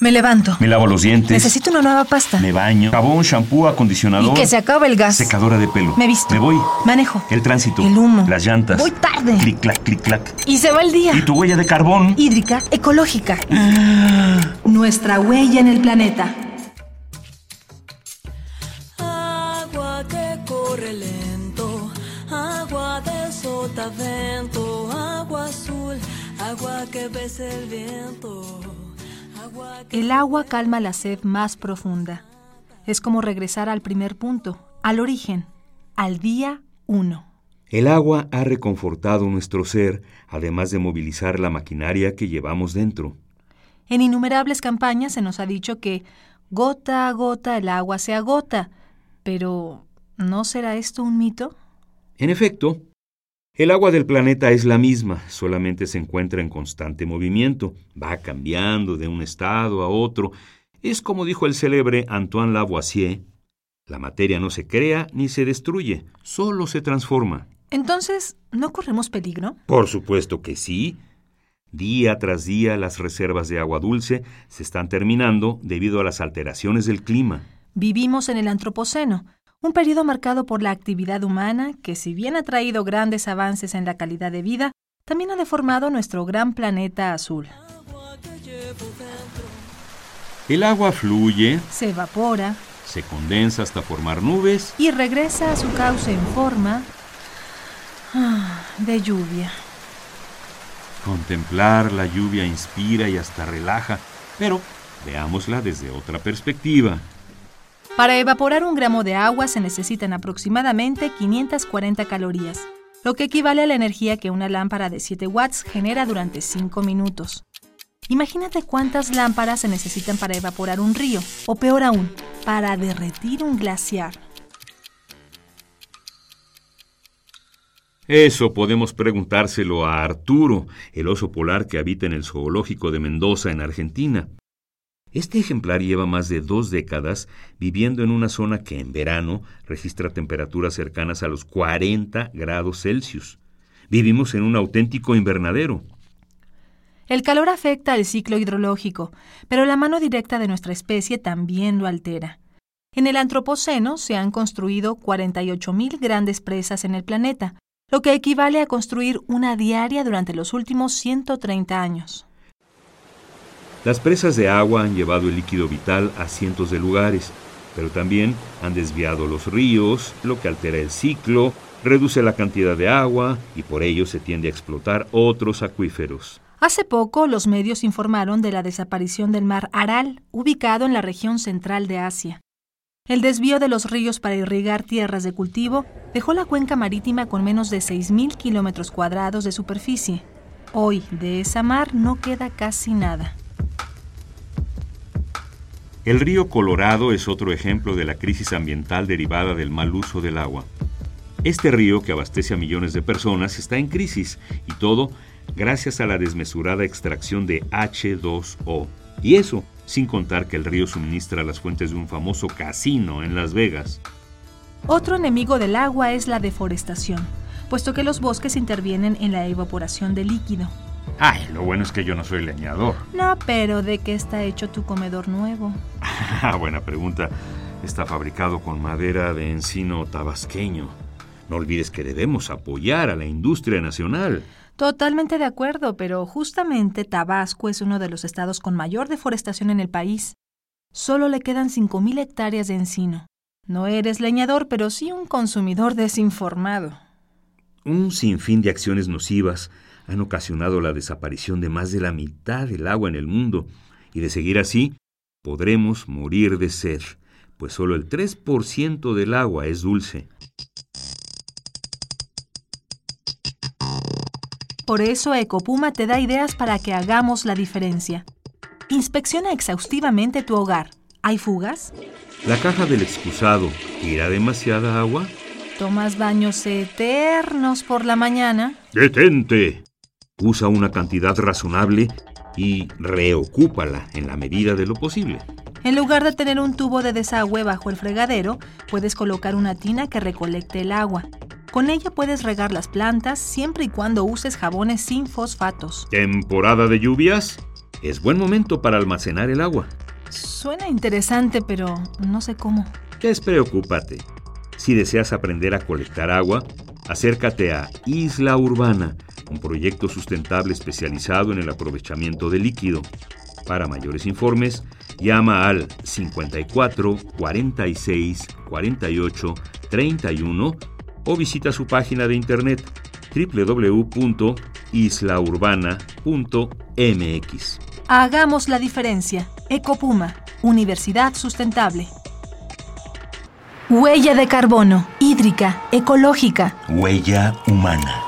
Me levanto. Me lavo los dientes. Necesito una nueva pasta. Me baño. Jabón, shampoo, acondicionador. Y que se acabe el gas. Secadora de pelo. Me visto. Me voy. Manejo. El tránsito. El humo. Las llantas. Voy tarde. Clic, clac, clic, clac. Y se va el día. Y tu huella de carbón. Hídrica, ecológica. Nuestra huella en el planeta. Agua que corre lento, agua de sotavento, agua azul, agua que besa el viento. El agua calma la sed más profunda. Es como regresar al primer punto, al origen, al día uno. El agua ha reconfortado nuestro ser, además de movilizar la maquinaria que llevamos dentro. En innumerables campañas se nos ha dicho que gota a gota el agua se agota. Pero, ¿no será esto un mito? En efecto, el agua del planeta es la misma, solamente se encuentra en constante movimiento, va cambiando de un estado a otro. Es como dijo el célebre Antoine Lavoisier, la materia no se crea ni se destruye, solo se transforma. Entonces, ¿no corremos peligro? Por supuesto que sí. Día tras día las reservas de agua dulce se están terminando debido a las alteraciones del clima. Vivimos en el Antropoceno, un periodo marcado por la actividad humana que, si bien ha traído grandes avances en la calidad de vida, también ha deformado nuestro gran planeta azul. El agua fluye, Se evapora se condensa hasta formar nubes y regresa a su cauce en forma ah, de lluvia. Contemplar la lluvia inspira y hasta relaja, pero veámosla desde otra perspectiva. Para evaporar un gramo de agua se necesitan aproximadamente 540 calorías, lo que equivale a la energía que una lámpara de 7 watts genera durante 5 minutos. Imagínate cuántas lámparas se necesitan para evaporar un río, o peor aún, para derretir un glaciar. Eso podemos preguntárselo a Arturo, el oso polar que habita en el zoológico de Mendoza, en Argentina. Este ejemplar lleva más de dos décadas viviendo en una zona que en verano registra temperaturas cercanas a los 40 grados Celsius. Vivimos en un auténtico invernadero. El calor afecta al ciclo hidrológico, pero la mano directa de nuestra especie también lo altera. En el Antropoceno se han construido 48.000 grandes presas en el planeta, lo que equivale a construir una diaria durante los últimos 130 años. Las presas de agua han llevado el líquido vital a cientos de lugares, pero también han desviado los ríos, lo que altera el ciclo, reduce la cantidad de agua y por ello se tiende a explotar otros acuíferos. Hace poco los medios informaron de la desaparición del mar Aral, ubicado en la región central de Asia. El desvío de los ríos para irrigar tierras de cultivo dejó la cuenca marítima con menos de 6.000 kilómetros cuadrados de superficie. Hoy de esa mar no queda casi nada. El río Colorado es otro ejemplo de la crisis ambiental derivada del mal uso del agua. Este río, que abastece a millones de personas, está en crisis y todo gracias a la desmesurada extracción de H2O. Y eso sin contar que el río suministra las fuentes de un famoso casino en Las Vegas. Otro enemigo del agua es la deforestación, puesto que los bosques intervienen en la evaporación del líquido. Ay, lo bueno es que yo no soy leñador. No, pero ¿de qué está hecho tu comedor nuevo? Buena pregunta. Está fabricado con madera de encino tabasqueño. No olvides que debemos apoyar a la industria nacional. Totalmente de acuerdo, pero justamente Tabasco es uno de los estados con mayor deforestación en el país. Solo le quedan 5.000 hectáreas de encino. No eres leñador, pero sí un consumidor desinformado. Un sinfín de acciones nocivas han ocasionado la desaparición de más de la mitad del agua en el mundo, y de seguir así, podremos morir de sed, pues solo el 3% del agua es dulce. Por eso Ecopuma te da ideas para que hagamos la diferencia. Inspecciona exhaustivamente tu hogar. ¿Hay fugas? La caja del excusado tira demasiada agua. ¿Tomas baños eternos por la mañana? ¡Detente! Usa una cantidad razonable y reocúpala en la medida de lo posible. En lugar de tener un tubo de desagüe bajo el fregadero, puedes colocar una tina que recolecte el agua. Con ella puedes regar las plantas siempre y cuando uses jabones sin fosfatos. ¿Temporada de lluvias? Es buen momento para almacenar el agua. Suena interesante, pero no sé cómo. Despreocúpate. Si deseas aprender a colectar agua, acércate a Isla Urbana, un proyecto sustentable especializado en el aprovechamiento de líquido. Para mayores informes, llama al 54 46 48 31 o visita su página de internet www.islaurbana.mx. Hagamos la diferencia. Ecopuma, Universidad Sustentable. Huella de carbono, hídrica, ecológica. Huella humana.